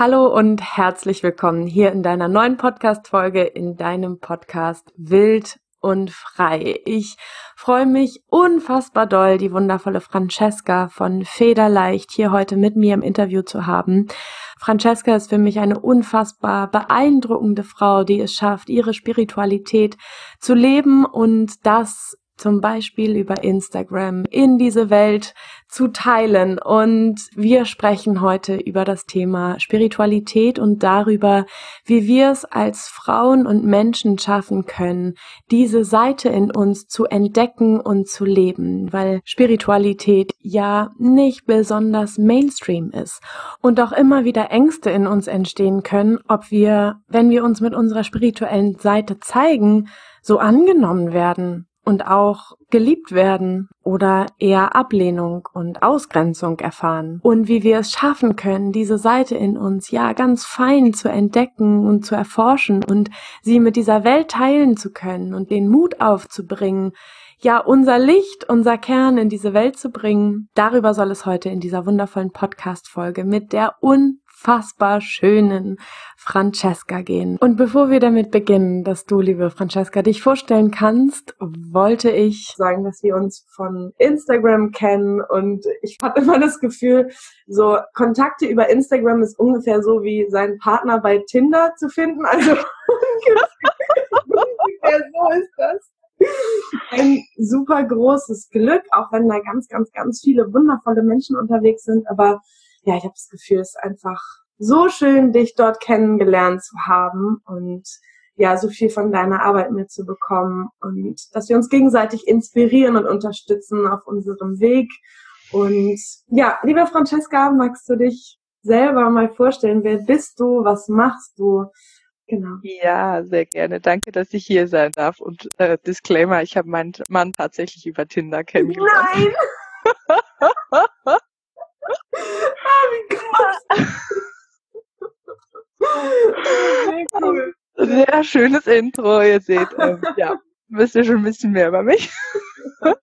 Hallo und herzlich willkommen hier in deiner neuen Podcast-Folge in deinem Podcast Wild und frei. Ich freue mich unfassbar doll, die wundervolle Francesca von Federleicht hier heute mit mir im Interview zu haben. Francesca ist für mich eine unfassbar beeindruckende Frau, die es schafft, ihre Spiritualität zu leben und das zum Beispiel über Instagram in diese Welt zu teilen. Und wir sprechen heute über das Thema Spiritualität und darüber, wie wir es als Frauen und Menschen schaffen können, diese Seite in uns zu entdecken und zu leben, weil Spiritualität ja nicht besonders Mainstream ist und auch immer wieder Ängste in uns entstehen können, ob wir, wenn wir uns mit unserer spirituellen Seite zeigen, so angenommen werden und auch geliebt werden oder eher Ablehnung und Ausgrenzung erfahren und wie wir es schaffen können, diese Seite in uns ja ganz fein zu entdecken und zu erforschen und sie mit dieser Welt teilen zu können und den Mut aufzubringen, ja, unser Licht, unser Kern in diese Welt zu bringen. Darüber soll es heute in dieser wundervollen Podcast-Folge mit der un unfassbar schönen Francesca gehen. Und bevor wir damit beginnen, dass du, liebe Francesca, dich vorstellen kannst, wollte ich sagen, dass wir uns von Instagram kennen und ich habe immer das Gefühl, so Kontakte über Instagram ist ungefähr so wie seinen Partner bei Tinder zu finden. Also ungefähr so ist das ein super großes Glück, auch wenn da ganz, ganz, ganz viele wundervolle Menschen unterwegs sind. Aber ja, ich habe das Gefühl, es ist einfach so schön, dich dort kennengelernt zu haben und ja, so viel von deiner Arbeit mitzubekommen und dass wir uns gegenseitig inspirieren und unterstützen auf unserem Weg. Und ja, liebe Francesca, magst du dich selber mal vorstellen? Wer bist du? Was machst du? Genau. Ja, sehr gerne. Danke, dass ich hier sein darf. Und äh, Disclaimer, ich habe meinen Mann tatsächlich über Tinder kennengelernt. Nein! Sehr cool. Sehr schönes Intro, ihr seht. Ähm, ja, wisst ihr schon ein bisschen mehr über mich.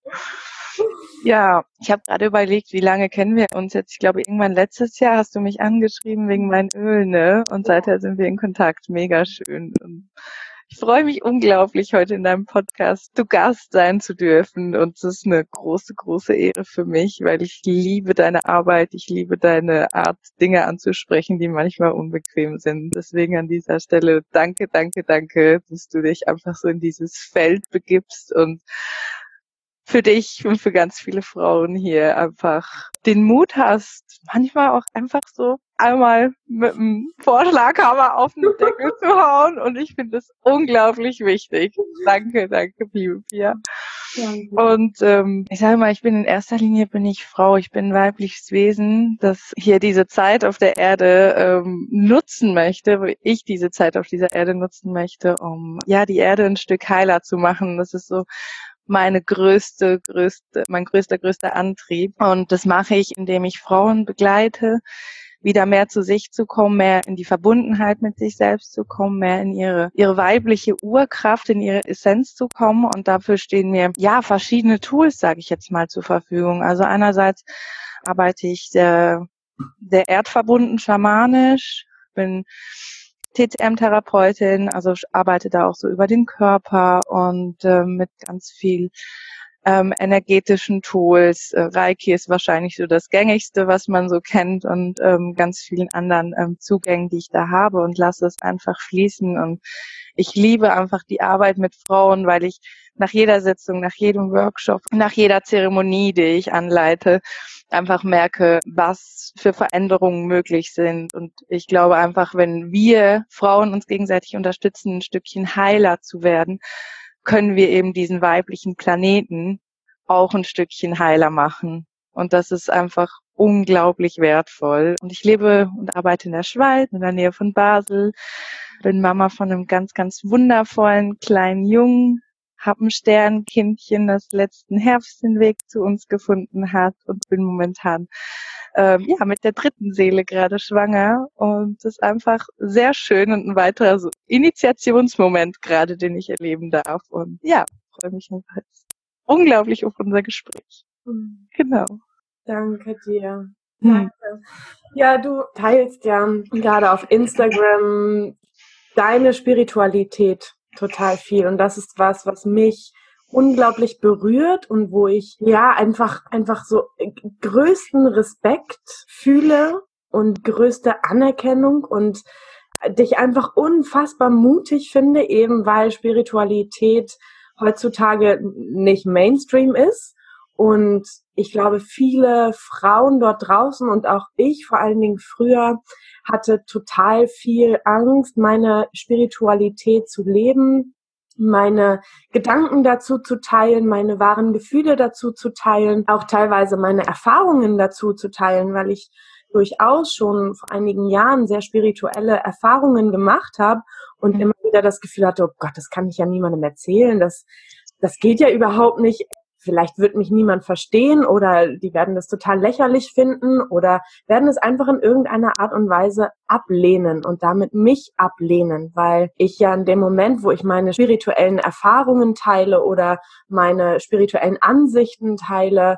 ja, ich habe gerade überlegt, wie lange kennen wir uns jetzt? Ich glaube, irgendwann letztes Jahr hast du mich angeschrieben wegen meinem Öl, ne? Und seither sind wir in Kontakt. Mega schön. Ich freue mich unglaublich, heute in deinem Podcast zu Gast sein zu dürfen. Und es ist eine große, große Ehre für mich, weil ich liebe deine Arbeit. Ich liebe deine Art, Dinge anzusprechen, die manchmal unbequem sind. Deswegen an dieser Stelle danke, danke, danke, dass du dich einfach so in dieses Feld begibst und für dich und für ganz viele Frauen hier einfach den Mut hast, manchmal auch einfach so einmal mit einem Vorschlaghammer auf den Deckel zu hauen. Und ich finde das unglaublich wichtig. Danke, danke, liebe Pia. Und ähm, ich sage mal, ich bin in erster Linie bin ich Frau, ich bin ein weibliches Wesen, das hier diese Zeit auf der Erde ähm, nutzen möchte, wo ich diese Zeit auf dieser Erde nutzen möchte, um ja die Erde ein Stück heiler zu machen. Das ist so meine größte, größte, mein größter, größter Antrieb. Und das mache ich, indem ich Frauen begleite, wieder mehr zu sich zu kommen, mehr in die Verbundenheit mit sich selbst zu kommen, mehr in ihre, ihre weibliche Urkraft, in ihre Essenz zu kommen. Und dafür stehen mir, ja, verschiedene Tools, sage ich jetzt mal, zur Verfügung. Also einerseits arbeite ich sehr, sehr erdverbunden, schamanisch, bin TCM-Therapeutin, also arbeite da auch so über den Körper und äh, mit ganz viel ähm, energetischen Tools. Äh, Reiki ist wahrscheinlich so das gängigste, was man so kennt und ähm, ganz vielen anderen ähm, Zugängen, die ich da habe und lasse es einfach fließen. Und ich liebe einfach die Arbeit mit Frauen, weil ich nach jeder Sitzung, nach jedem Workshop, nach jeder Zeremonie, die ich anleite, einfach merke, was für Veränderungen möglich sind. Und ich glaube einfach, wenn wir Frauen uns gegenseitig unterstützen, ein Stückchen heiler zu werden, können wir eben diesen weiblichen Planeten auch ein Stückchen heiler machen. Und das ist einfach unglaublich wertvoll. Und ich lebe und arbeite in der Schweiz, in der Nähe von Basel, bin Mama von einem ganz, ganz wundervollen kleinen Jungen, hab ein Sternkindchen, das letzten Herbst den Weg zu uns gefunden hat und bin momentan ähm, ja mit der dritten Seele gerade schwanger und das ist einfach sehr schön und ein weiterer so Initiationsmoment gerade, den ich erleben darf und ja, freue mich einfach unglaublich auf unser Gespräch. Mhm. Genau. Danke dir. Danke. Ja, du teilst ja gerade auf Instagram deine Spiritualität total viel. Und das ist was, was mich unglaublich berührt und wo ich ja einfach, einfach so größten Respekt fühle und größte Anerkennung und dich einfach unfassbar mutig finde, eben weil Spiritualität heutzutage nicht Mainstream ist. Und ich glaube, viele Frauen dort draußen und auch ich vor allen Dingen früher hatte total viel Angst, meine Spiritualität zu leben, meine Gedanken dazu zu teilen, meine wahren Gefühle dazu zu teilen, auch teilweise meine Erfahrungen dazu zu teilen, weil ich durchaus schon vor einigen Jahren sehr spirituelle Erfahrungen gemacht habe und mhm. immer wieder das Gefühl hatte, oh Gott, das kann ich ja niemandem erzählen, das, das geht ja überhaupt nicht vielleicht wird mich niemand verstehen oder die werden das total lächerlich finden oder werden es einfach in irgendeiner Art und Weise ablehnen und damit mich ablehnen, weil ich ja in dem Moment, wo ich meine spirituellen Erfahrungen teile oder meine spirituellen Ansichten teile,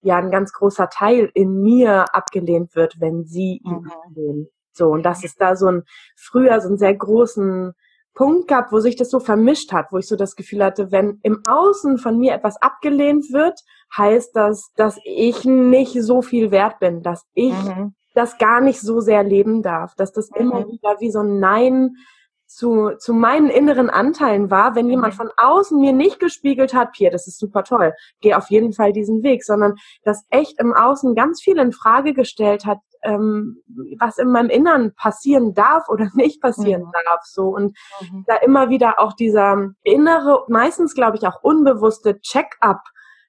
ja ein ganz großer Teil in mir abgelehnt wird, wenn sie ihn mhm. ablehnen. So, und das ist da so ein früher so einen sehr großen Punkt gab, wo sich das so vermischt hat, wo ich so das Gefühl hatte, wenn im Außen von mir etwas abgelehnt wird, heißt das, dass ich nicht so viel wert bin, dass ich mhm. das gar nicht so sehr leben darf, dass das mhm. immer wieder wie so ein Nein zu, zu meinen inneren Anteilen war, wenn jemand mhm. von außen mir nicht gespiegelt hat, Pierre, das ist super toll, geh auf jeden Fall diesen Weg, sondern das echt im Außen ganz viel in Frage gestellt hat, ähm, was in meinem Innern passieren darf oder nicht passieren mhm. darf. So und mhm. da immer wieder auch dieser innere, meistens glaube ich auch unbewusste Check-up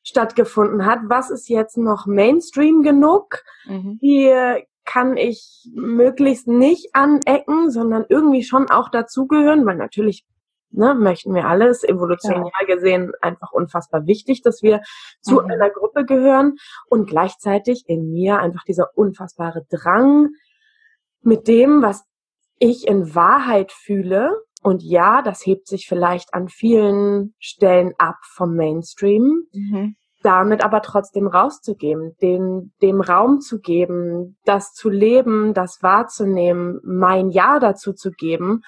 stattgefunden hat. Was ist jetzt noch Mainstream genug? Mhm. Wie kann ich möglichst nicht anecken, sondern irgendwie schon auch dazugehören, weil natürlich ne, möchten wir alles, evolutionär ja. gesehen, einfach unfassbar wichtig, dass wir zu mhm. einer Gruppe gehören und gleichzeitig in mir einfach dieser unfassbare Drang mit dem, was ich in Wahrheit fühle. Und ja, das hebt sich vielleicht an vielen Stellen ab vom Mainstream. Mhm damit aber trotzdem rauszugeben, den, dem Raum zu geben, das zu leben, das wahrzunehmen, mein Ja dazu zu geben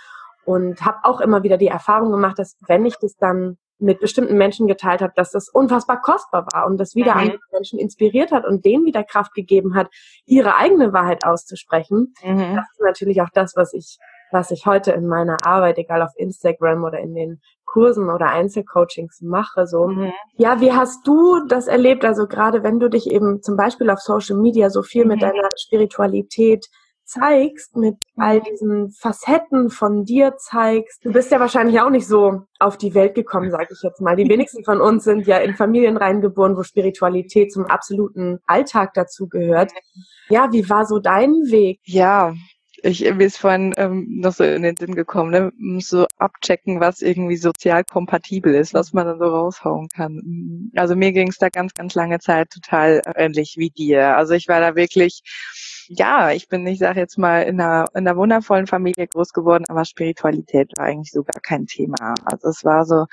und habe auch immer wieder die Erfahrung gemacht, dass wenn ich das dann mit bestimmten Menschen geteilt habe, dass das unfassbar kostbar war und das wieder mhm. andere Menschen inspiriert hat und denen wieder Kraft gegeben hat, ihre eigene Wahrheit auszusprechen. Mhm. Das ist natürlich auch das, was ich, was ich heute in meiner Arbeit, egal auf Instagram oder in den Kursen oder Einzelcoachings mache. So, mhm. ja, wie hast du das erlebt? Also gerade wenn du dich eben zum Beispiel auf Social Media so viel mit mhm. deiner Spiritualität zeigst, mit all diesen Facetten von dir zeigst. Du bist ja wahrscheinlich auch nicht so auf die Welt gekommen, sage ich jetzt mal. Die wenigsten von uns sind ja in Familien reingeboren, wo Spiritualität zum absoluten Alltag dazu gehört. Ja, wie war so dein Weg? Ja, ich mir ist vorhin ähm, noch so in den Sinn gekommen, ne? so abchecken, was irgendwie sozial kompatibel ist, was man dann so raushauen kann. Also mir ging es da ganz, ganz lange Zeit total ähnlich wie dir. Also ich war da wirklich ja, ich bin, ich sage jetzt mal, in einer, in einer wundervollen Familie groß geworden, aber Spiritualität war eigentlich so gar kein Thema. Also es war so,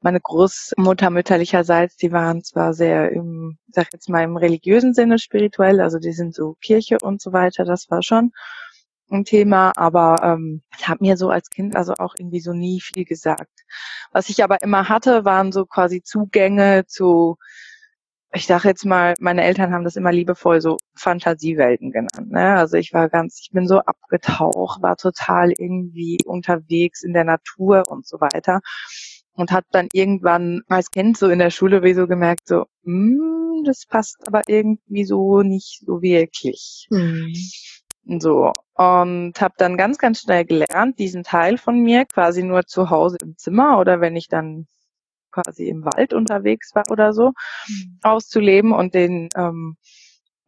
meine Großmutter mütterlicherseits, die waren zwar sehr im, sag jetzt mal im religiösen Sinne spirituell, also die sind so Kirche und so weiter, das war schon ein Thema, aber ähm, ich habe mir so als Kind also auch irgendwie so nie viel gesagt. Was ich aber immer hatte, waren so quasi Zugänge zu ich sage jetzt mal, meine Eltern haben das immer liebevoll so Fantasiewelten genannt. Ne? Also ich war ganz, ich bin so abgetaucht, war total irgendwie unterwegs in der Natur und so weiter und hat dann irgendwann als Kind so in der Schule wie so gemerkt, so, mm, das passt aber irgendwie so nicht so wirklich. Mhm. So und habe dann ganz, ganz schnell gelernt, diesen Teil von mir quasi nur zu Hause im Zimmer oder wenn ich dann quasi im Wald unterwegs war oder so, mhm. auszuleben und den, ähm,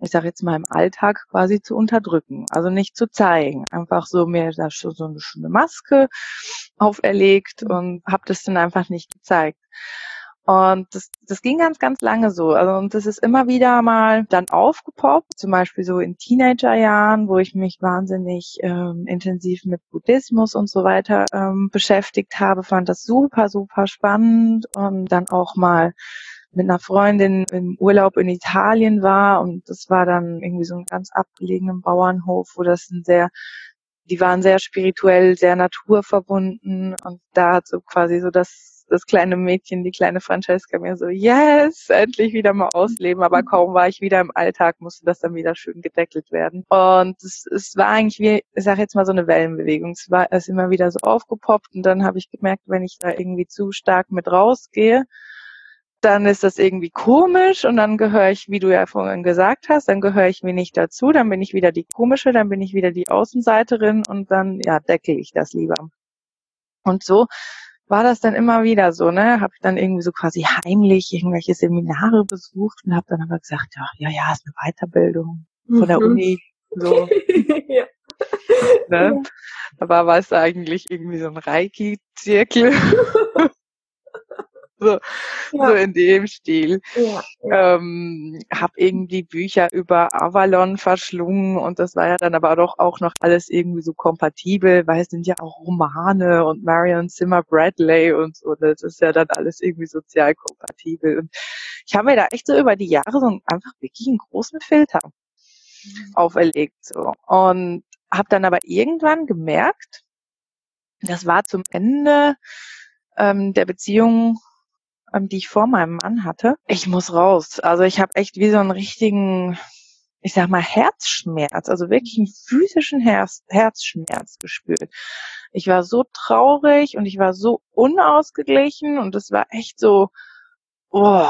ich sage jetzt mal im Alltag quasi zu unterdrücken, also nicht zu zeigen, einfach so mir da schon so eine schöne Maske auferlegt mhm. und habe das dann einfach nicht gezeigt. Und das, das ging ganz, ganz lange so. Also, und das ist immer wieder mal dann aufgepoppt, zum Beispiel so in Teenagerjahren, wo ich mich wahnsinnig ähm, intensiv mit Buddhismus und so weiter ähm, beschäftigt habe, fand das super, super spannend. Und dann auch mal mit einer Freundin im Urlaub in Italien war. Und das war dann irgendwie so ein ganz abgelegenen Bauernhof, wo das ein sehr die waren sehr spirituell, sehr naturverbunden. Und da hat so quasi so das das kleine Mädchen, die kleine Francesca mir so, yes, endlich wieder mal ausleben. Aber kaum war ich wieder im Alltag, musste das dann wieder schön gedeckelt werden. Und es, es war eigentlich wie, ich sage jetzt mal so eine Wellenbewegung. Es war es immer wieder so aufgepoppt und dann habe ich gemerkt, wenn ich da irgendwie zu stark mit rausgehe, dann ist das irgendwie komisch und dann gehöre ich, wie du ja vorhin gesagt hast, dann gehöre ich mir nicht dazu, dann bin ich wieder die komische, dann bin ich wieder die Außenseiterin und dann ja deckel ich das lieber. Und so war das dann immer wieder so, ne? Habe ich dann irgendwie so quasi heimlich irgendwelche Seminare besucht und habe dann aber gesagt, ja, ja, ja, ist eine Weiterbildung von der mhm. Uni. So. ja. Ne? Aber war es eigentlich irgendwie so ein Reiki-Zirkel. so, ja. so in dem Stil. Ja, ja. Ähm, hab irgendwie Bücher über Avalon verschlungen und das war ja dann aber doch auch noch alles irgendwie so kompatibel, weil es sind ja auch Romane und Marion Zimmer Bradley und so. Das ist ja dann alles irgendwie sozial kompatibel. Und ich habe mir da echt so über die Jahre so einfach wirklich einen großen Filter mhm. auferlegt. So. Und habe dann aber irgendwann gemerkt, das war zum Ende ähm, der Beziehung ähm, die ich vor meinem Mann hatte. Ich muss raus. Also ich habe echt wie so einen richtigen, ich sag mal, Herzschmerz, also wirklich einen physischen Herz, Herzschmerz gespürt. Ich war so traurig und ich war so unausgeglichen und es war echt so, oh,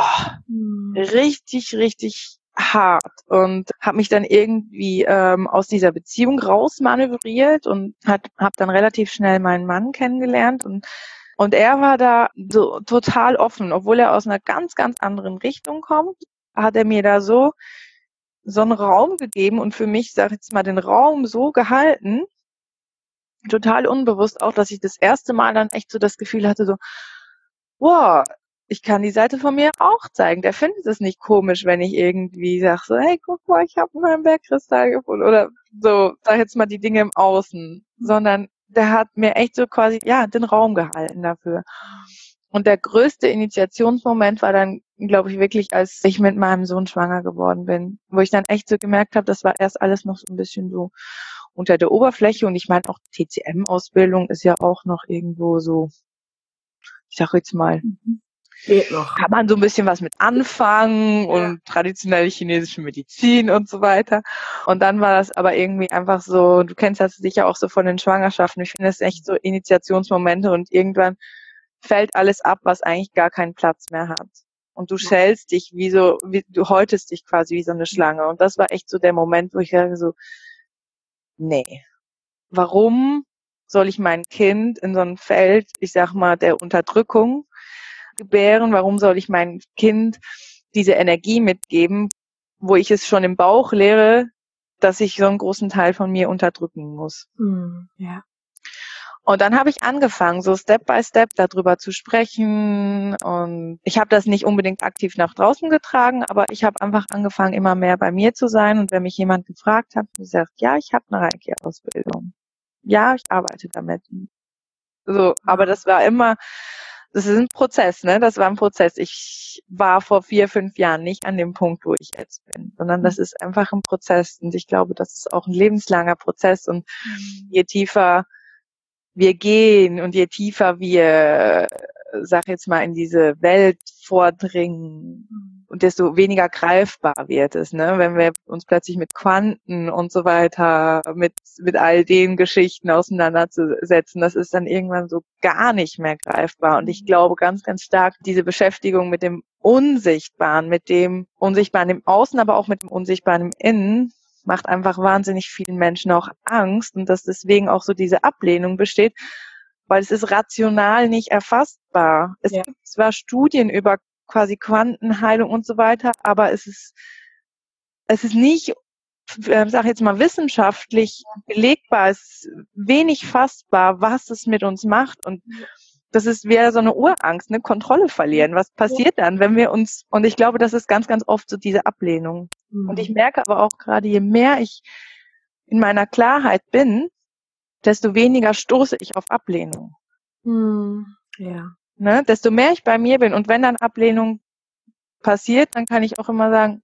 hm. richtig, richtig hart und habe mich dann irgendwie ähm, aus dieser Beziehung rausmanövriert und hat habe dann relativ schnell meinen Mann kennengelernt und und er war da so total offen, obwohl er aus einer ganz, ganz anderen Richtung kommt, hat er mir da so so einen Raum gegeben und für mich, sag ich jetzt mal, den Raum so gehalten, total unbewusst auch, dass ich das erste Mal dann echt so das Gefühl hatte, so, wow, ich kann die Seite von mir auch zeigen. Der findet es nicht komisch, wenn ich irgendwie sage, so, hey, guck mal, ich habe meinen Bergkristall gefunden oder so, sag jetzt mal die Dinge im Außen, sondern der hat mir echt so quasi, ja, den Raum gehalten dafür. Und der größte Initiationsmoment war dann, glaube ich, wirklich, als ich mit meinem Sohn schwanger geworden bin, wo ich dann echt so gemerkt habe, das war erst alles noch so ein bisschen so unter der Oberfläche und ich meine auch TCM-Ausbildung ist ja auch noch irgendwo so, ich sag jetzt mal, mhm. Geht noch. Kann man so ein bisschen was mit anfangen ja. und traditionelle chinesische Medizin und so weiter. Und dann war das aber irgendwie einfach so, du kennst das sicher auch so von den Schwangerschaften. Ich finde das echt so Initiationsmomente und irgendwann fällt alles ab, was eigentlich gar keinen Platz mehr hat. Und du schälst dich wie so, wie, du häutest dich quasi wie so eine Schlange. Und das war echt so der Moment, wo ich dachte so, nee. Warum soll ich mein Kind in so ein Feld, ich sag mal, der Unterdrückung gebären? Warum soll ich meinem Kind diese Energie mitgeben, wo ich es schon im Bauch lehre, dass ich so einen großen Teil von mir unterdrücken muss? Hm, ja. Und dann habe ich angefangen, so Step by Step darüber zu sprechen. Und ich habe das nicht unbedingt aktiv nach draußen getragen, aber ich habe einfach angefangen, immer mehr bei mir zu sein. Und wenn mich jemand gefragt hat, gesagt, ja, ich habe eine Reiki-Ausbildung. Ja, ich arbeite damit. So, aber das war immer das ist ein Prozess, ne? Das war ein Prozess. Ich war vor vier, fünf Jahren nicht an dem Punkt, wo ich jetzt bin, sondern das mhm. ist einfach ein Prozess. Und ich glaube, das ist auch ein lebenslanger Prozess. Und mhm. je tiefer wir gehen und je tiefer wir, sag jetzt mal, in diese Welt vordringen, und desto weniger greifbar wird es, ne? wenn wir uns plötzlich mit Quanten und so weiter, mit, mit all den Geschichten auseinanderzusetzen, das ist dann irgendwann so gar nicht mehr greifbar. Und ich mhm. glaube ganz, ganz stark, diese Beschäftigung mit dem Unsichtbaren, mit dem Unsichtbaren im Außen, aber auch mit dem Unsichtbaren im Innen, macht einfach wahnsinnig vielen Menschen auch Angst und dass deswegen auch so diese Ablehnung besteht, weil es ist rational nicht erfassbar. Es ja. gibt zwar Studien über quasi Quantenheilung und so weiter, aber es ist, es ist nicht, äh, sag jetzt mal, wissenschaftlich belegbar, es ist wenig fassbar, was es mit uns macht und das ist wieder so eine Urangst, eine Kontrolle verlieren. Was passiert dann, wenn wir uns, und ich glaube, das ist ganz, ganz oft so diese Ablehnung. Mhm. Und ich merke aber auch gerade, je mehr ich in meiner Klarheit bin, desto weniger stoße ich auf Ablehnung. Mhm. Ja ne, desto mehr ich bei mir bin und wenn dann Ablehnung passiert, dann kann ich auch immer sagen,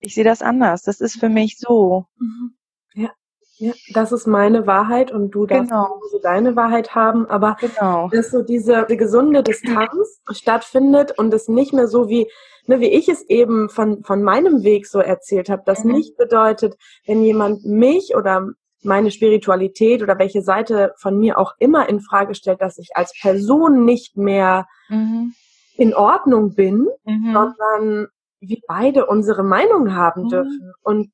ich sehe das anders. Das ist für mich so. Mhm. Ja. Ja, das ist meine Wahrheit und du darfst genau. so deine Wahrheit haben, aber genau. dass so diese die gesunde Distanz stattfindet und es nicht mehr so wie ne, wie ich es eben von von meinem Weg so erzählt habe, das mhm. nicht bedeutet, wenn jemand mich oder meine Spiritualität oder welche Seite von mir auch immer in Frage stellt, dass ich als Person nicht mehr mhm. in Ordnung bin, mhm. sondern wir beide unsere Meinung haben mhm. dürfen und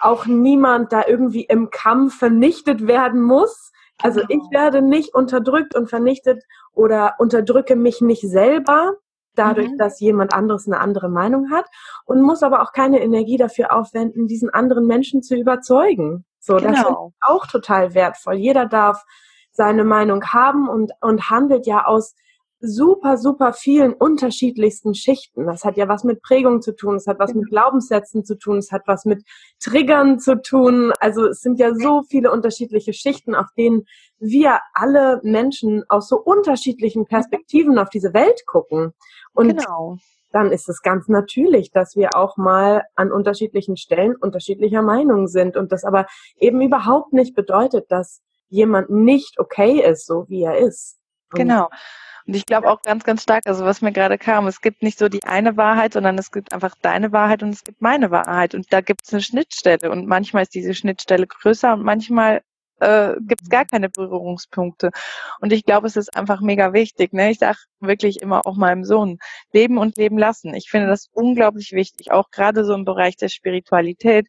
auch niemand da irgendwie im Kampf vernichtet werden muss. Also ich genau. werde nicht unterdrückt und vernichtet oder unterdrücke mich nicht selber, dadurch, mhm. dass jemand anderes eine andere Meinung hat und muss aber auch keine Energie dafür aufwenden, diesen anderen Menschen zu überzeugen. So, genau. das ist auch total wertvoll. Jeder darf seine Meinung haben und, und handelt ja aus super, super vielen unterschiedlichsten Schichten. Das hat ja was mit Prägung zu tun, es hat was mit genau. Glaubenssätzen zu tun, es hat was mit Triggern zu tun. Also es sind ja so viele unterschiedliche Schichten, auf denen wir alle Menschen aus so unterschiedlichen Perspektiven auf diese Welt gucken. Und genau. Dann ist es ganz natürlich, dass wir auch mal an unterschiedlichen Stellen unterschiedlicher Meinung sind und das aber eben überhaupt nicht bedeutet, dass jemand nicht okay ist, so wie er ist. Und genau. Und ich glaube auch ganz, ganz stark, also was mir gerade kam, es gibt nicht so die eine Wahrheit, sondern es gibt einfach deine Wahrheit und es gibt meine Wahrheit. Und da gibt es eine Schnittstelle. Und manchmal ist diese Schnittstelle größer und manchmal äh, gibt es gar keine Berührungspunkte. Und ich glaube, es ist einfach mega wichtig. Ne? Ich sage wirklich immer auch meinem Sohn, leben und leben lassen. Ich finde das unglaublich wichtig, auch gerade so im Bereich der Spiritualität,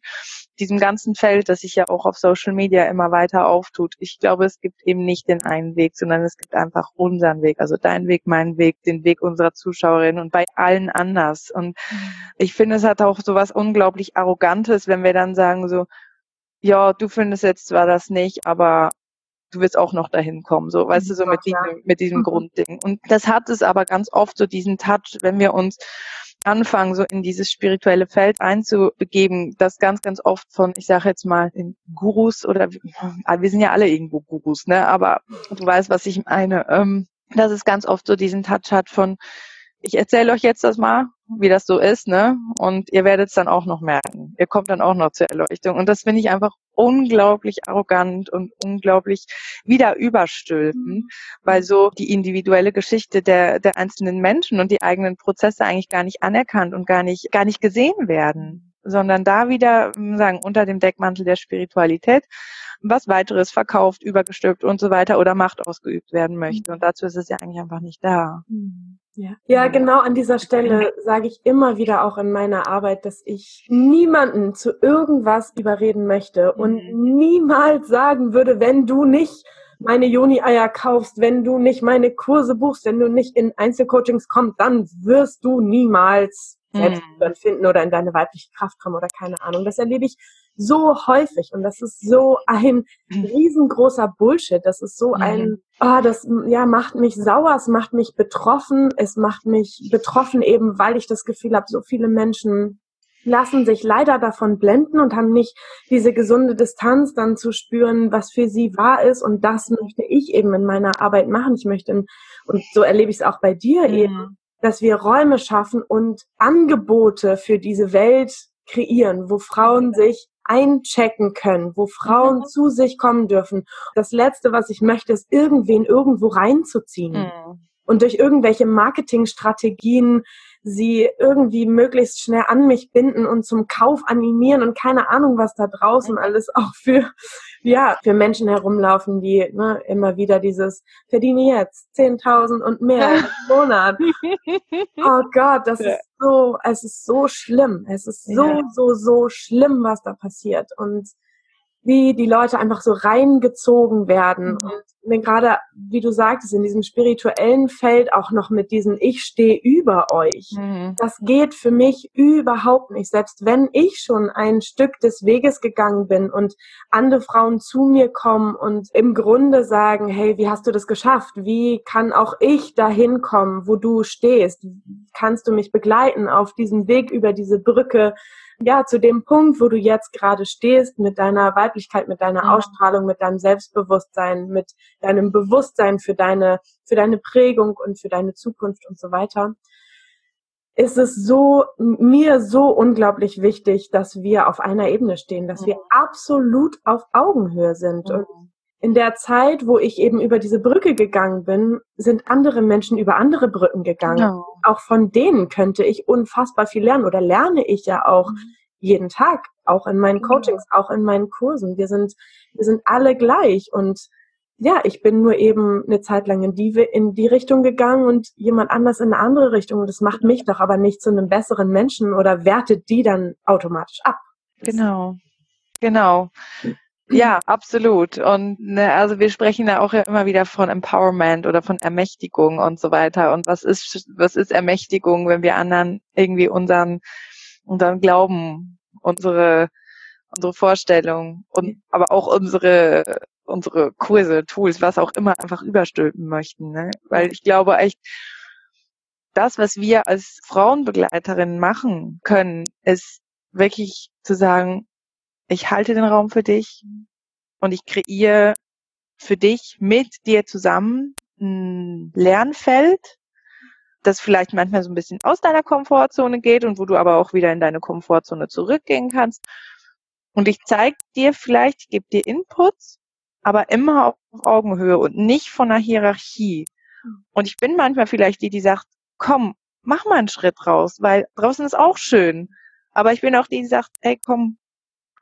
diesem ganzen Feld, das sich ja auch auf Social Media immer weiter auftut. Ich glaube, es gibt eben nicht den einen Weg, sondern es gibt einfach unseren Weg, also dein Weg, mein Weg, den Weg unserer Zuschauerinnen und bei allen anders. Und mhm. ich finde, es hat auch so was unglaublich Arrogantes, wenn wir dann sagen so, ja, du findest jetzt zwar das nicht, aber du wirst auch noch dahin kommen, so, weißt du, so mit diesem, mit diesem mhm. Grundding. Und das hat es aber ganz oft so diesen Touch, wenn wir uns anfangen, so in dieses spirituelle Feld einzubegeben, das ganz, ganz oft von, ich sage jetzt mal, den Gurus oder ah, wir sind ja alle irgendwo Gurus, ne? Aber du weißt, was ich meine. Ähm, dass es ganz oft so diesen Touch hat von, ich erzähle euch jetzt das mal, wie das so ist, ne? Und ihr werdet es dann auch noch merken. Ihr kommt dann auch noch zur Erleuchtung. Und das finde ich einfach unglaublich arrogant und unglaublich wieder überstülpen, mhm. weil so die individuelle Geschichte der, der einzelnen Menschen und die eigenen Prozesse eigentlich gar nicht anerkannt und gar nicht, gar nicht gesehen werden, sondern da wieder, sagen, unter dem Deckmantel der Spiritualität was weiteres verkauft, übergestülpt und so weiter oder Macht ausgeübt werden möchte. Und dazu ist es ja eigentlich einfach nicht da. Mhm. Ja. ja, genau an dieser Stelle sage ich immer wieder auch in meiner Arbeit, dass ich niemanden zu irgendwas überreden möchte und mhm. niemals sagen würde, wenn du nicht meine Joni-Eier kaufst, wenn du nicht meine Kurse buchst, wenn du nicht in Einzelcoachings kommst, dann wirst du niemals Selbstliebe finden oder in deine weibliche Kraft kommen oder keine Ahnung. Das erlebe ich so häufig und das ist so ein riesengroßer Bullshit. Das ist so ein, ah, oh, das ja macht mich sauer, es macht mich betroffen, es macht mich betroffen eben, weil ich das Gefühl habe, so viele Menschen lassen sich leider davon blenden und haben nicht diese gesunde Distanz dann zu spüren, was für sie wahr ist. Und das möchte ich eben in meiner Arbeit machen. Ich möchte, und so erlebe ich es auch bei dir mhm. eben, dass wir Räume schaffen und Angebote für diese Welt kreieren, wo Frauen sich einchecken können, wo Frauen mhm. zu sich kommen dürfen. Das Letzte, was ich möchte, ist irgendwen irgendwo reinzuziehen. Mhm. Und durch irgendwelche Marketingstrategien sie irgendwie möglichst schnell an mich binden und zum Kauf animieren und keine Ahnung, was da draußen alles auch für, ja, für Menschen herumlaufen, die ne, immer wieder dieses verdiene jetzt 10.000 und mehr im Monat. Oh Gott, das ist so, es ist so schlimm. Es ist so, ja. so, so schlimm, was da passiert. Und wie die Leute einfach so reingezogen werden. Mhm. Und gerade, wie du sagtest, in diesem spirituellen Feld auch noch mit diesem Ich stehe über euch. Mhm. Das geht für mich überhaupt nicht. Selbst wenn ich schon ein Stück des Weges gegangen bin und andere Frauen zu mir kommen und im Grunde sagen, hey, wie hast du das geschafft? Wie kann auch ich dahin kommen, wo du stehst? Kannst du mich begleiten auf diesem Weg über diese Brücke? ja, zu dem Punkt, wo du jetzt gerade stehst, mit deiner Weiblichkeit, mit deiner mhm. Ausstrahlung, mit deinem Selbstbewusstsein, mit deinem Bewusstsein für deine, für deine Prägung und für deine Zukunft und so weiter. ist es so, mir so unglaublich wichtig, dass wir auf einer Ebene stehen, dass wir absolut auf Augenhöhe sind. Und in der Zeit, wo ich eben über diese Brücke gegangen bin, sind andere Menschen über andere Brücken gegangen. Genau. Auch von denen könnte ich unfassbar viel lernen oder lerne ich ja auch mhm. jeden Tag, auch in meinen Coachings, auch in meinen Kursen. Wir sind, wir sind alle gleich und ja, ich bin nur eben eine Zeit lang in die, in die Richtung gegangen und jemand anders in eine andere Richtung. Und das macht mich doch aber nicht zu einem besseren Menschen oder wertet die dann automatisch ab. Genau. Genau. Ja, absolut. Und ne, also wir sprechen ja auch immer wieder von Empowerment oder von Ermächtigung und so weiter. Und was ist, was ist Ermächtigung, wenn wir anderen irgendwie unseren, unseren Glauben, unsere, unsere Vorstellung und aber auch unsere unsere Kurse, Tools, was auch immer einfach überstülpen möchten. Ne? Weil ich glaube echt, das, was wir als Frauenbegleiterinnen machen können, ist wirklich zu sagen, ich halte den Raum für dich und ich kreiere für dich mit dir zusammen ein Lernfeld, das vielleicht manchmal so ein bisschen aus deiner Komfortzone geht und wo du aber auch wieder in deine Komfortzone zurückgehen kannst. Und ich zeige dir vielleicht, ich gebe dir Inputs aber immer auf Augenhöhe und nicht von einer Hierarchie. Hm. Und ich bin manchmal vielleicht die, die sagt, komm, mach mal einen Schritt raus, weil draußen ist auch schön. Aber ich bin auch die, die sagt, ey, komm,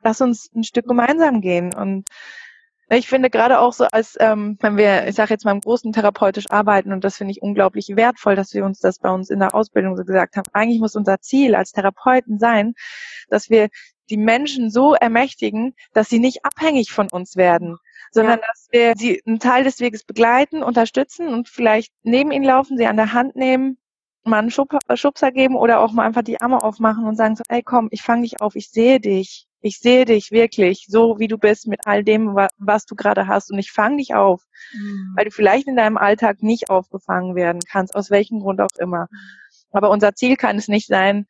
lass uns ein Stück gemeinsam gehen. Und ich finde gerade auch so, als ähm, wenn wir, ich sage jetzt mal im Großen therapeutisch arbeiten, und das finde ich unglaublich wertvoll, dass wir uns das bei uns in der Ausbildung so gesagt haben, eigentlich muss unser Ziel als Therapeuten sein, dass wir die Menschen so ermächtigen, dass sie nicht abhängig von uns werden, sondern ja. dass wir sie einen Teil des Weges begleiten, unterstützen und vielleicht neben ihnen laufen, sie an der Hand nehmen, mal einen Schub, äh, Schubser geben oder auch mal einfach die Arme aufmachen und sagen so, ey komm, ich fange dich auf, ich sehe dich. Ich sehe dich wirklich so, wie du bist, mit all dem, was du gerade hast. Und ich fange dich auf, mhm. weil du vielleicht in deinem Alltag nicht aufgefangen werden kannst, aus welchem Grund auch immer. Mhm. Aber unser Ziel kann es nicht sein,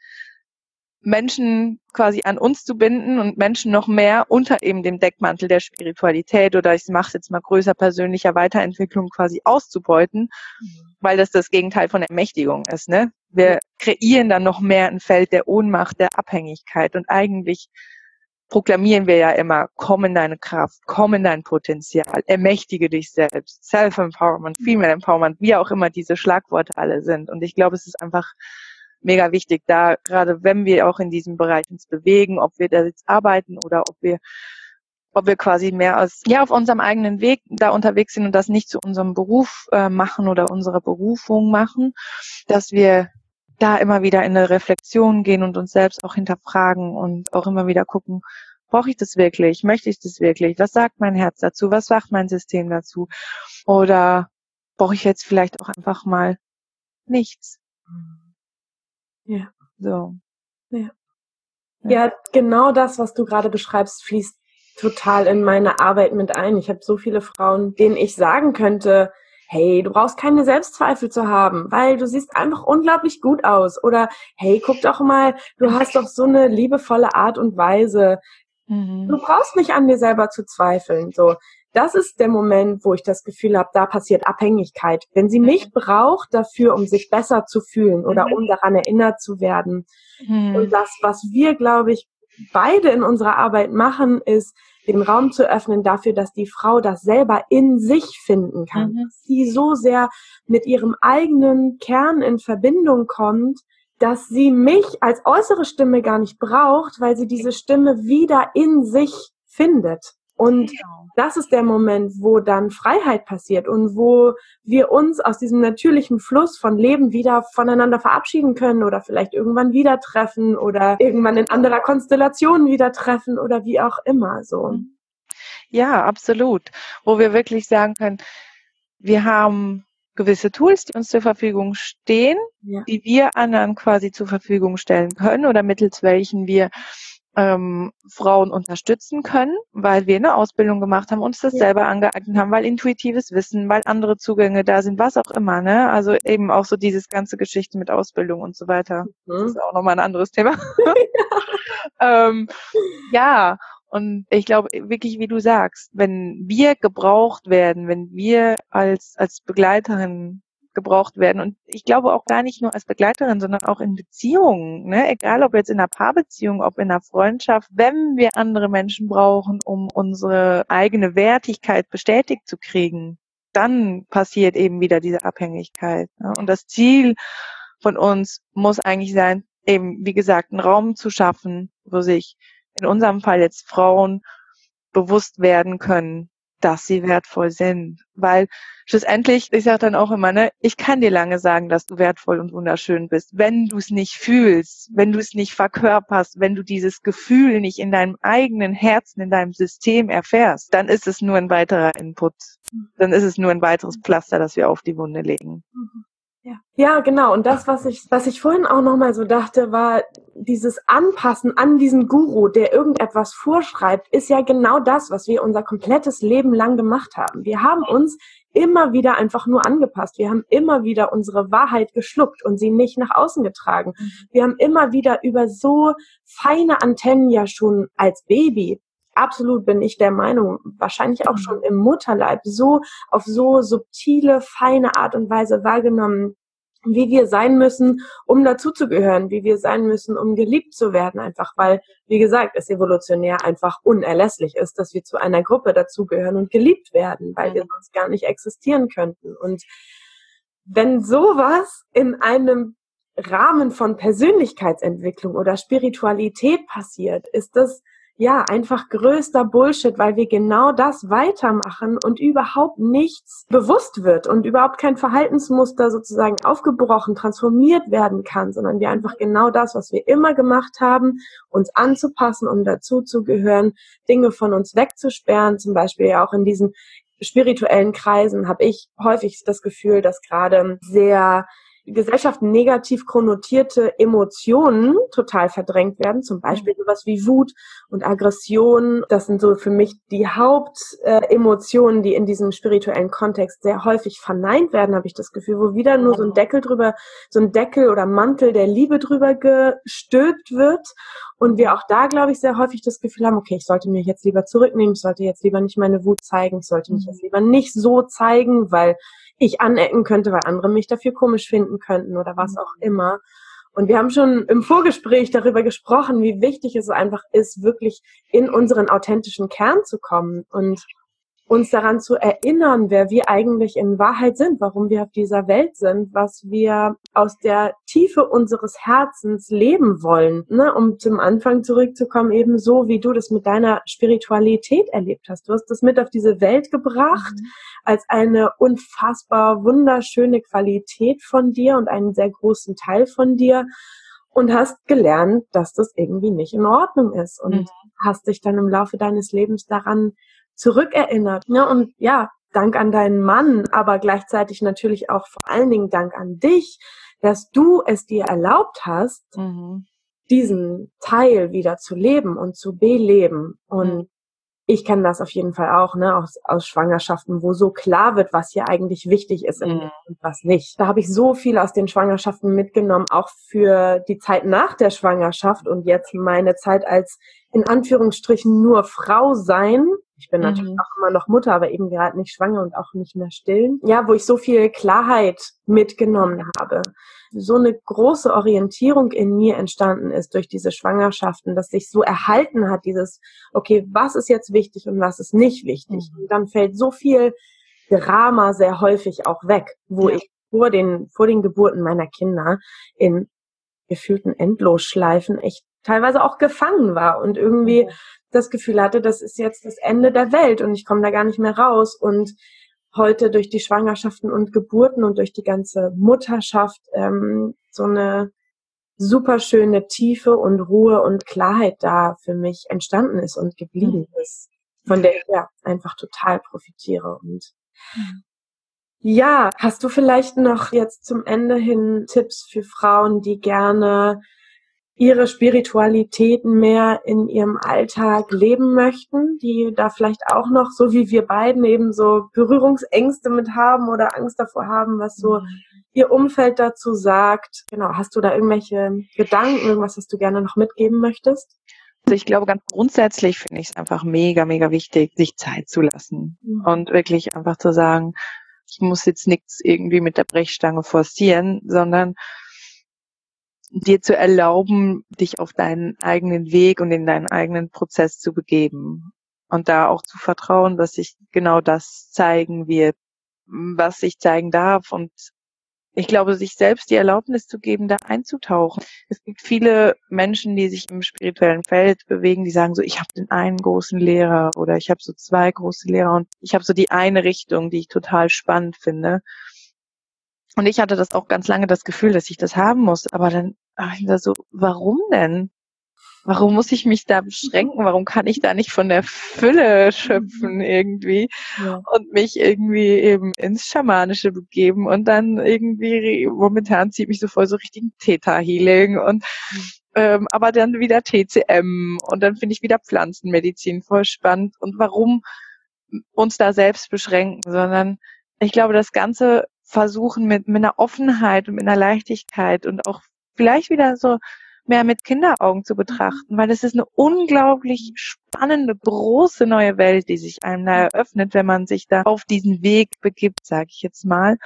Menschen quasi an uns zu binden und Menschen noch mehr unter eben dem Deckmantel der Spiritualität oder ich mache jetzt mal größer persönlicher Weiterentwicklung quasi auszubeuten, mhm. weil das das Gegenteil von Ermächtigung ist. Ne? Wir kreieren dann noch mehr ein Feld der Ohnmacht, der Abhängigkeit und eigentlich proklamieren wir ja immer, komm in deine Kraft, komm in dein Potenzial, ermächtige dich selbst, Self-Empowerment, Female Empowerment, wie auch immer diese Schlagworte alle sind. Und ich glaube, es ist einfach mega wichtig, da gerade wenn wir auch in diesem Bereich uns bewegen, ob wir da jetzt arbeiten oder ob wir ob wir quasi mehr als ja auf unserem eigenen Weg da unterwegs sind und das nicht zu unserem Beruf äh, machen oder unserer Berufung machen, dass wir da immer wieder in eine Reflexion gehen und uns selbst auch hinterfragen und auch immer wieder gucken, brauche ich das wirklich? Möchte ich das wirklich? Was sagt mein Herz dazu? Was sagt mein System dazu? Oder brauche ich jetzt vielleicht auch einfach mal nichts? Ja. So. Ja. Ja, genau das, was du gerade beschreibst, fließt total in meine Arbeit mit ein. Ich habe so viele Frauen, denen ich sagen könnte, hey, du brauchst keine Selbstzweifel zu haben, weil du siehst einfach unglaublich gut aus. Oder hey, guck doch mal, du hast doch so eine liebevolle Art und Weise. Mhm. Du brauchst nicht an dir selber zu zweifeln. So, das ist der Moment, wo ich das Gefühl habe, da passiert Abhängigkeit. Wenn sie mich mhm. braucht dafür, um sich besser zu fühlen oder mhm. um daran erinnert zu werden. Mhm. Und das, was wir, glaube ich, beide in unserer Arbeit machen, ist, den Raum zu öffnen dafür, dass die Frau das selber in sich finden kann. Mhm. Sie so sehr mit ihrem eigenen Kern in Verbindung kommt, dass sie mich als äußere Stimme gar nicht braucht, weil sie diese Stimme wieder in sich findet. Und genau. das ist der Moment, wo dann Freiheit passiert und wo wir uns aus diesem natürlichen Fluss von Leben wieder voneinander verabschieden können oder vielleicht irgendwann wieder treffen oder irgendwann in anderer Konstellation wieder treffen oder wie auch immer so. Mhm. Ja, absolut. Wo wir wirklich sagen können, wir haben gewisse Tools, die uns zur Verfügung stehen, ja. die wir anderen quasi zur Verfügung stellen können oder mittels welchen wir ähm, Frauen unterstützen können, weil wir eine Ausbildung gemacht haben, uns das ja. selber angeeignet haben, weil intuitives Wissen, weil andere Zugänge da sind, was auch immer, ne? Also eben auch so dieses ganze Geschichte mit Ausbildung und so weiter. Mhm. Das ist auch nochmal ein anderes Thema. ja. ähm, ja, und ich glaube wirklich, wie du sagst, wenn wir gebraucht werden, wenn wir als, als Begleiterin gebraucht werden. Und ich glaube auch gar nicht nur als Begleiterin, sondern auch in Beziehungen. Ne? Egal ob jetzt in einer Paarbeziehung, ob in einer Freundschaft, wenn wir andere Menschen brauchen, um unsere eigene Wertigkeit bestätigt zu kriegen, dann passiert eben wieder diese Abhängigkeit. Ne? Und das Ziel von uns muss eigentlich sein, eben, wie gesagt, einen Raum zu schaffen, wo sich in unserem Fall jetzt Frauen bewusst werden können, dass sie wertvoll sind. Weil schlussendlich, ich sage dann auch immer, ne, ich kann dir lange sagen, dass du wertvoll und wunderschön bist. Wenn du es nicht fühlst, wenn du es nicht verkörperst, wenn du dieses Gefühl nicht in deinem eigenen Herzen, in deinem System erfährst, dann ist es nur ein weiterer Input. Dann ist es nur ein weiteres Pflaster, das wir auf die Wunde legen. Mhm. Ja. ja, genau. Und das, was ich, was ich vorhin auch nochmal so dachte, war dieses Anpassen an diesen Guru, der irgendetwas vorschreibt, ist ja genau das, was wir unser komplettes Leben lang gemacht haben. Wir haben uns immer wieder einfach nur angepasst. Wir haben immer wieder unsere Wahrheit geschluckt und sie nicht nach außen getragen. Mhm. Wir haben immer wieder über so feine Antennen ja schon als Baby absolut bin ich der Meinung, wahrscheinlich auch mhm. schon im Mutterleib, so auf so subtile, feine Art und Weise wahrgenommen, wie wir sein müssen, um dazuzugehören, wie wir sein müssen, um geliebt zu werden, einfach weil, wie gesagt, es evolutionär einfach unerlässlich ist, dass wir zu einer Gruppe dazugehören und geliebt werden, weil wir sonst gar nicht existieren könnten. Und wenn sowas in einem Rahmen von Persönlichkeitsentwicklung oder Spiritualität passiert, ist das ja, einfach größter Bullshit, weil wir genau das weitermachen und überhaupt nichts bewusst wird und überhaupt kein Verhaltensmuster sozusagen aufgebrochen, transformiert werden kann, sondern wir einfach genau das, was wir immer gemacht haben, uns anzupassen, um dazu zu gehören, Dinge von uns wegzusperren, zum Beispiel ja auch in diesen spirituellen Kreisen habe ich häufig das Gefühl, dass gerade sehr Gesellschaft negativ konnotierte Emotionen total verdrängt werden, zum Beispiel mhm. sowas wie Wut und Aggression. Das sind so für mich die Hauptemotionen, die in diesem spirituellen Kontext sehr häufig verneint werden, habe ich das Gefühl, wo wieder nur so ein Deckel drüber, so ein Deckel oder Mantel der Liebe drüber gestülpt wird und wir auch da, glaube ich, sehr häufig das Gefühl haben, okay, ich sollte mich jetzt lieber zurücknehmen, ich sollte jetzt lieber nicht meine Wut zeigen, ich sollte mich mhm. jetzt lieber nicht so zeigen, weil ich anecken könnte, weil andere mich dafür komisch finden könnten oder was auch mhm. immer. Und wir haben schon im Vorgespräch darüber gesprochen, wie wichtig es einfach ist, wirklich in unseren authentischen Kern zu kommen und uns daran zu erinnern, wer wir eigentlich in Wahrheit sind, warum wir auf dieser Welt sind, was wir aus der Tiefe unseres Herzens leben wollen, ne? um zum Anfang zurückzukommen, eben so, wie du das mit deiner Spiritualität erlebt hast. Du hast das mit auf diese Welt gebracht mhm. als eine unfassbar wunderschöne Qualität von dir und einen sehr großen Teil von dir und hast gelernt, dass das irgendwie nicht in Ordnung ist und mhm. hast dich dann im Laufe deines Lebens daran zurückerinnert. Ne? Und ja, Dank an deinen Mann, aber gleichzeitig natürlich auch vor allen Dingen Dank an dich, dass du es dir erlaubt hast, mhm. diesen Teil wieder zu leben und zu beleben. Und mhm ich kenne das auf jeden Fall auch, ne, aus, aus Schwangerschaften, wo so klar wird, was hier eigentlich wichtig ist mhm. und was nicht. Da habe ich so viel aus den Schwangerschaften mitgenommen, auch für die Zeit nach der Schwangerschaft und jetzt meine Zeit als in Anführungsstrichen nur Frau sein. Ich bin mhm. natürlich auch immer noch Mutter, aber eben gerade nicht schwanger und auch nicht mehr stillen. Ja, wo ich so viel Klarheit mitgenommen habe so eine große Orientierung in mir entstanden ist durch diese Schwangerschaften, dass sich so erhalten hat, dieses, okay, was ist jetzt wichtig und was ist nicht wichtig. Mhm. Und dann fällt so viel Drama sehr häufig auch weg, wo ja. ich vor den, vor den Geburten meiner Kinder in gefühlten Endlosschleifen echt teilweise auch gefangen war und irgendwie. Das Gefühl hatte, das ist jetzt das Ende der Welt und ich komme da gar nicht mehr raus und heute durch die Schwangerschaften und Geburten und durch die ganze Mutterschaft ähm, so eine super schöne Tiefe und Ruhe und Klarheit da für mich entstanden ist und geblieben mhm. ist, von der ich ja einfach total profitiere und mhm. ja, hast du vielleicht noch jetzt zum Ende hin Tipps für Frauen, die gerne ihre Spiritualitäten mehr in ihrem Alltag leben möchten, die da vielleicht auch noch, so wie wir beiden, eben so Berührungsängste mit haben oder Angst davor haben, was so mhm. ihr Umfeld dazu sagt. Genau, hast du da irgendwelche Gedanken, irgendwas, was du gerne noch mitgeben möchtest? Also ich glaube, ganz grundsätzlich finde ich es einfach mega, mega wichtig, sich Zeit zu lassen mhm. und wirklich einfach zu sagen, ich muss jetzt nichts irgendwie mit der Brechstange forcieren, sondern dir zu erlauben, dich auf deinen eigenen Weg und in deinen eigenen Prozess zu begeben und da auch zu vertrauen, dass sich genau das zeigen wird, was sich zeigen darf und ich glaube, sich selbst die Erlaubnis zu geben, da einzutauchen. Es gibt viele Menschen, die sich im spirituellen Feld bewegen, die sagen so, ich habe den einen großen Lehrer oder ich habe so zwei große Lehrer und ich habe so die eine Richtung, die ich total spannend finde. Und ich hatte das auch ganz lange das Gefühl, dass ich das haben muss. Aber dann war ich da so, warum denn? Warum muss ich mich da beschränken? Warum kann ich da nicht von der Fülle schöpfen irgendwie ja. und mich irgendwie eben ins Schamanische begeben und dann irgendwie, momentan zieht mich so voll so richtigen Theta-Healing und mhm. ähm, aber dann wieder TCM und dann finde ich wieder Pflanzenmedizin voll spannend und warum uns da selbst beschränken, sondern ich glaube, das Ganze versuchen mit, mit einer Offenheit und mit einer Leichtigkeit und auch vielleicht wieder so mehr mit Kinderaugen zu betrachten, weil es ist eine unglaublich spannende, große neue Welt, die sich einem da eröffnet, wenn man sich da auf diesen Weg begibt, sage ich jetzt mal.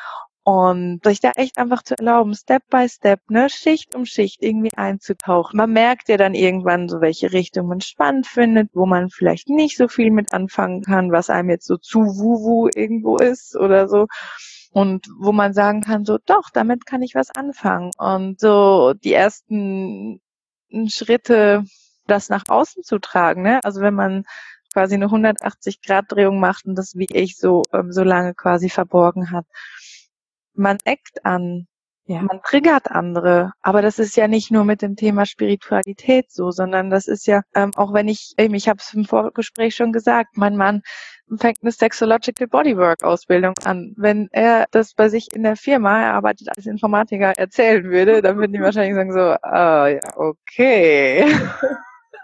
Und sich da echt einfach zu erlauben, Step by Step, ne, Schicht um Schicht irgendwie einzutauchen. Man merkt ja dann irgendwann so, welche Richtung man spannend findet, wo man vielleicht nicht so viel mit anfangen kann, was einem jetzt so zu wuwu irgendwo ist oder so und wo man sagen kann, so doch, damit kann ich was anfangen. Und so die ersten Schritte, das nach außen zu tragen, ne? Also wenn man quasi eine 180 Grad Drehung macht und das wie ich so ähm, so lange quasi verborgen hat. Man eckt an, ja. Man triggert andere, aber das ist ja nicht nur mit dem Thema Spiritualität so, sondern das ist ja, ähm, auch wenn ich, eben, ich habe es im Vorgespräch schon gesagt, mein Mann fängt eine Sexological Bodywork Ausbildung an. Wenn er das bei sich in der Firma, er arbeitet als Informatiker, erzählen würde, dann würden die wahrscheinlich sagen so, ah ja, okay.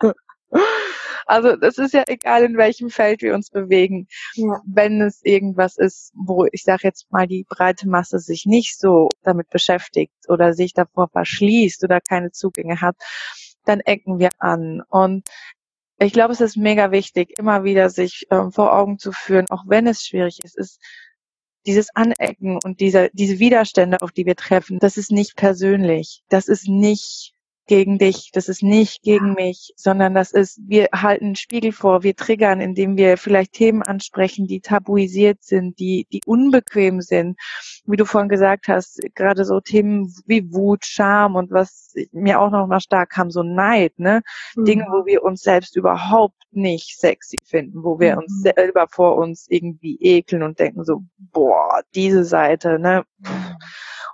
Also das ist ja egal, in welchem Feld wir uns bewegen. Ja. Wenn es irgendwas ist, wo ich sage jetzt mal, die breite Masse sich nicht so damit beschäftigt oder sich davor verschließt oder keine Zugänge hat, dann ecken wir an. Und ich glaube, es ist mega wichtig, immer wieder sich ähm, vor Augen zu führen, auch wenn es schwierig ist, ist dieses Anecken und diese, diese Widerstände, auf die wir treffen, das ist nicht persönlich. Das ist nicht gegen dich, das ist nicht gegen mich, sondern das ist, wir halten einen Spiegel vor, wir triggern, indem wir vielleicht Themen ansprechen, die tabuisiert sind, die, die unbequem sind. Wie du vorhin gesagt hast, gerade so Themen wie Wut, Scham und was mir auch noch mal stark kam, so Neid, ne? Mhm. Dinge, wo wir uns selbst überhaupt nicht sexy finden, wo wir mhm. uns selber vor uns irgendwie ekeln und denken so, boah, diese Seite, ne?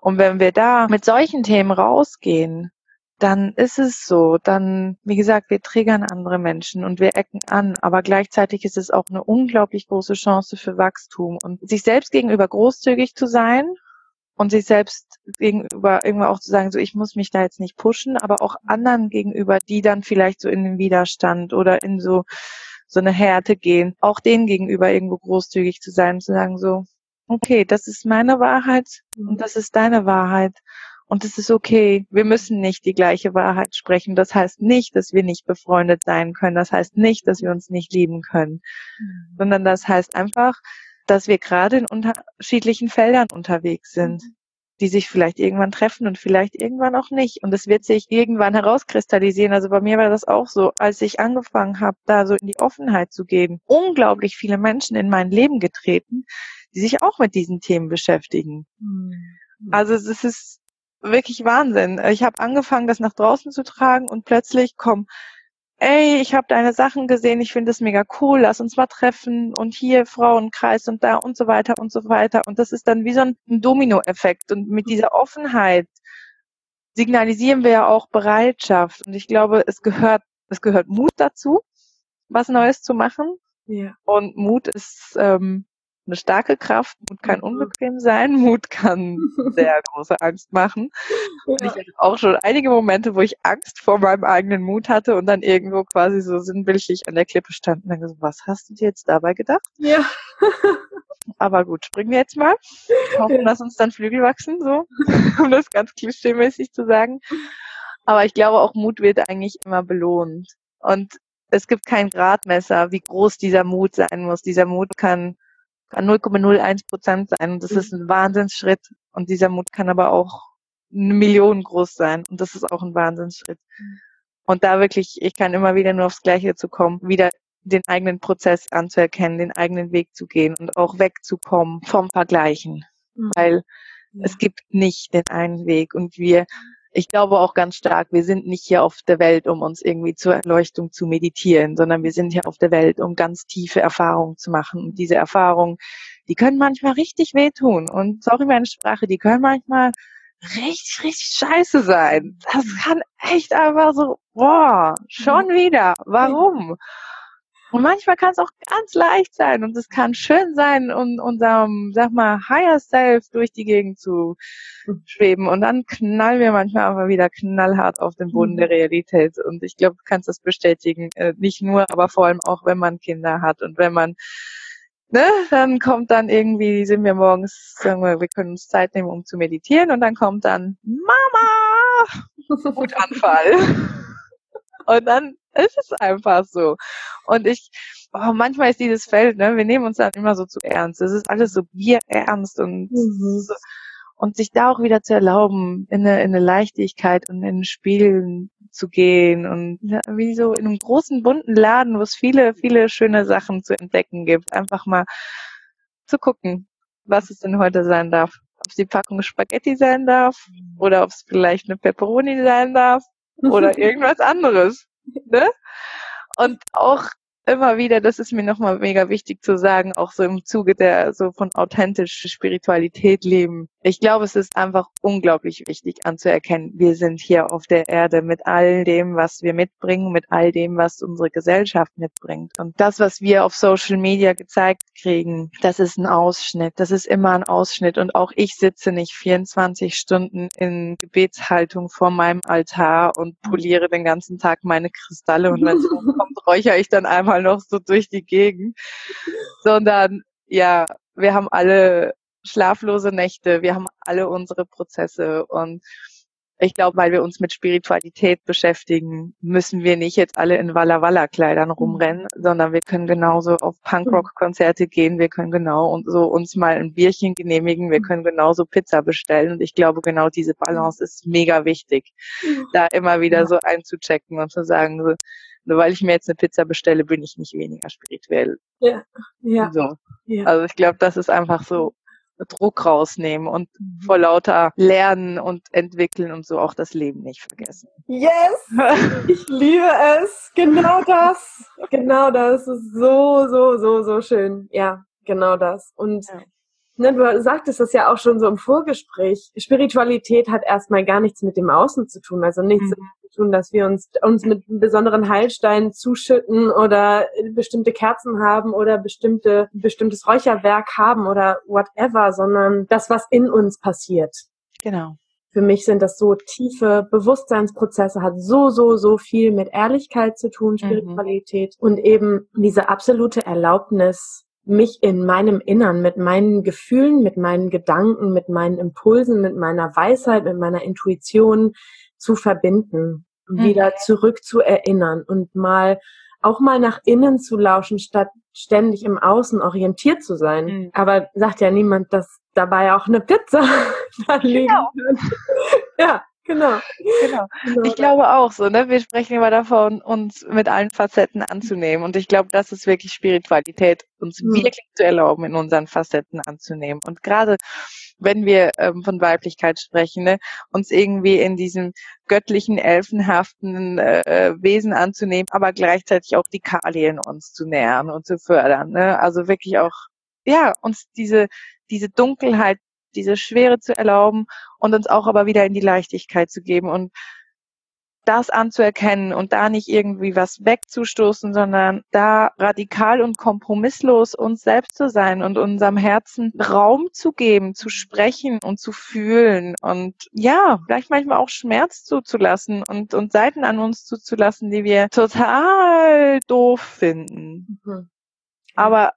Und wenn wir da mit solchen Themen rausgehen, dann ist es so. Dann, wie gesagt, wir triggern andere Menschen und wir ecken an, aber gleichzeitig ist es auch eine unglaublich große Chance für Wachstum und sich selbst gegenüber großzügig zu sein und sich selbst gegenüber irgendwann auch zu sagen, so ich muss mich da jetzt nicht pushen, aber auch anderen gegenüber, die dann vielleicht so in den Widerstand oder in so so eine Härte gehen, auch denen gegenüber irgendwo großzügig zu sein, zu sagen so, okay, das ist meine Wahrheit und das ist deine Wahrheit und es ist okay. Wir müssen nicht die gleiche Wahrheit sprechen. Das heißt nicht, dass wir nicht befreundet sein können. Das heißt nicht, dass wir uns nicht lieben können. Mhm. Sondern das heißt einfach, dass wir gerade in unterschiedlichen Feldern unterwegs sind, mhm. die sich vielleicht irgendwann treffen und vielleicht irgendwann auch nicht. Und es wird sich irgendwann herauskristallisieren. Also bei mir war das auch so, als ich angefangen habe, da so in die Offenheit zu gehen, unglaublich viele Menschen in mein Leben getreten, die sich auch mit diesen Themen beschäftigen. Mhm. Also es ist wirklich Wahnsinn. Ich habe angefangen, das nach draußen zu tragen und plötzlich kommen, ey, ich habe deine Sachen gesehen, ich finde es mega cool, lass uns mal treffen und hier Frauenkreis und da und so weiter und so weiter. Und das ist dann wie so ein Dominoeffekt. Und mit dieser Offenheit signalisieren wir ja auch Bereitschaft. Und ich glaube, es gehört, es gehört Mut dazu, was Neues zu machen. Ja. Und Mut ist ähm, eine starke Kraft. Mut kann mhm. unbequem sein. Mut kann sehr große Angst machen. Und ich hatte auch schon einige Momente, wo ich Angst vor meinem eigenen Mut hatte und dann irgendwo quasi so sinnbildlich an der Klippe stand und dann gesagt, was hast du dir jetzt dabei gedacht? Ja. Aber gut, springen wir jetzt mal. Hoffen, dass uns dann Flügel wachsen, so, um das ganz klischeemäßig zu sagen. Aber ich glaube, auch Mut wird eigentlich immer belohnt. Und es gibt kein Gradmesser, wie groß dieser Mut sein muss. Dieser Mut kann kann 0,01 Prozent sein und das mhm. ist ein Wahnsinnsschritt und dieser Mut kann aber auch eine Million groß sein und das ist auch ein Wahnsinnsschritt. Und da wirklich, ich kann immer wieder nur aufs Gleiche zu kommen, wieder den eigenen Prozess anzuerkennen, den eigenen Weg zu gehen und auch wegzukommen vom Vergleichen. Mhm. Weil es gibt nicht den einen Weg und wir, ich glaube auch ganz stark, wir sind nicht hier auf der Welt, um uns irgendwie zur Erleuchtung zu meditieren, sondern wir sind hier auf der Welt, um ganz tiefe Erfahrungen zu machen. Und diese Erfahrungen, die können manchmal richtig wehtun. Und sorry meine Sprache, die können manchmal richtig, richtig scheiße sein. Das kann echt einfach so, boah, schon wieder. Warum? Und manchmal kann es auch ganz leicht sein und es kann schön sein, um unserem, sag mal, Higher Self durch die Gegend zu schweben. Und dann knallen wir manchmal aber wieder knallhart auf den Boden der mhm. Realität. Und ich glaube, du kannst das bestätigen. Äh, nicht nur, aber vor allem auch, wenn man Kinder hat und wenn man ne, dann kommt dann irgendwie, sind wir morgens, sagen wir, wir können uns Zeit nehmen, um zu meditieren und dann kommt dann Mama! Wutanfall. Und dann ist es einfach so. Und ich, oh, manchmal ist dieses Feld, ne, wir nehmen uns dann immer so zu ernst. Es ist alles so bierernst und mhm. und sich da auch wieder zu erlauben, in eine, in eine Leichtigkeit und in Spielen zu gehen und ja, wie so in einem großen bunten Laden, wo es viele, viele schöne Sachen zu entdecken gibt, einfach mal zu gucken, was es denn heute sein darf. Ob es die Packung Spaghetti sein darf oder ob es vielleicht eine Pepperoni sein darf oder irgendwas anderes. Ne? Und auch immer wieder, das ist mir nochmal mega wichtig zu sagen, auch so im Zuge der so von authentischer Spiritualität leben. Ich glaube, es ist einfach unglaublich wichtig anzuerkennen, wir sind hier auf der Erde mit all dem, was wir mitbringen, mit all dem, was unsere Gesellschaft mitbringt. Und das, was wir auf Social Media gezeigt kriegen, das ist ein Ausschnitt. Das ist immer ein Ausschnitt. Und auch ich sitze nicht 24 Stunden in Gebetshaltung vor meinem Altar und poliere den ganzen Tag meine Kristalle. Und wenn es kommt, räuchere ich dann einmal mal noch so durch die Gegend, sondern ja, wir haben alle schlaflose Nächte, wir haben alle unsere Prozesse und ich glaube, weil wir uns mit Spiritualität beschäftigen, müssen wir nicht jetzt alle in Walla Walla Kleidern rumrennen, mhm. sondern wir können genauso auf Punkrock Konzerte gehen, wir können genau und so uns mal ein Bierchen genehmigen, wir mhm. können genauso Pizza bestellen und ich glaube, genau diese Balance ist mega wichtig, da immer wieder so einzuchecken und zu sagen, so, nur weil ich mir jetzt eine Pizza bestelle, bin ich nicht weniger spirituell. Ja, ja. So. ja. Also ich glaube, das ist einfach so Druck rausnehmen und mhm. vor lauter Lernen und Entwickeln und so auch das Leben nicht vergessen. Yes! Ich liebe es. Genau das. Genau das ist so, so, so, so schön. Ja, genau das. Und ja. Ne, du sagtest das ja auch schon so im Vorgespräch. Spiritualität hat erstmal gar nichts mit dem Außen zu tun. Also nichts mhm. Tun, dass wir uns, uns mit besonderen Heilsteinen zuschütten oder bestimmte Kerzen haben oder bestimmte, bestimmtes Räucherwerk haben oder whatever, sondern das, was in uns passiert. Genau. Für mich sind das so tiefe Bewusstseinsprozesse, hat so, so, so viel mit Ehrlichkeit zu tun, mhm. Spiritualität mhm. und eben diese absolute Erlaubnis, mich in meinem Innern mit meinen Gefühlen, mit meinen Gedanken, mit meinen Impulsen, mit meiner Weisheit, mit meiner Intuition zu verbinden, mhm. wieder zurück zu erinnern und mal auch mal nach innen zu lauschen, statt ständig im Außen orientiert zu sein. Mhm. Aber sagt ja niemand, dass dabei auch eine Pizza da liegen genau. Ja, Genau. genau. genau. Ich glaube auch so, ne? Wir sprechen immer davon, uns mit allen Facetten anzunehmen. Und ich glaube, das ist wirklich Spiritualität, uns mhm. wirklich zu erlauben, in unseren Facetten anzunehmen. Und gerade wenn wir ähm, von Weiblichkeit sprechen, ne, uns irgendwie in diesem göttlichen, elfenhaften äh, Wesen anzunehmen, aber gleichzeitig auch die Kali in uns zu nähern und zu fördern. Ne? Also wirklich auch, ja, uns diese, diese Dunkelheit diese Schwere zu erlauben und uns auch aber wieder in die Leichtigkeit zu geben und das anzuerkennen und da nicht irgendwie was wegzustoßen, sondern da radikal und kompromisslos uns selbst zu sein und unserem Herzen Raum zu geben, zu sprechen und zu fühlen und ja, vielleicht manchmal auch Schmerz zuzulassen und, und Seiten an uns zuzulassen, die wir total doof finden. Mhm. Aber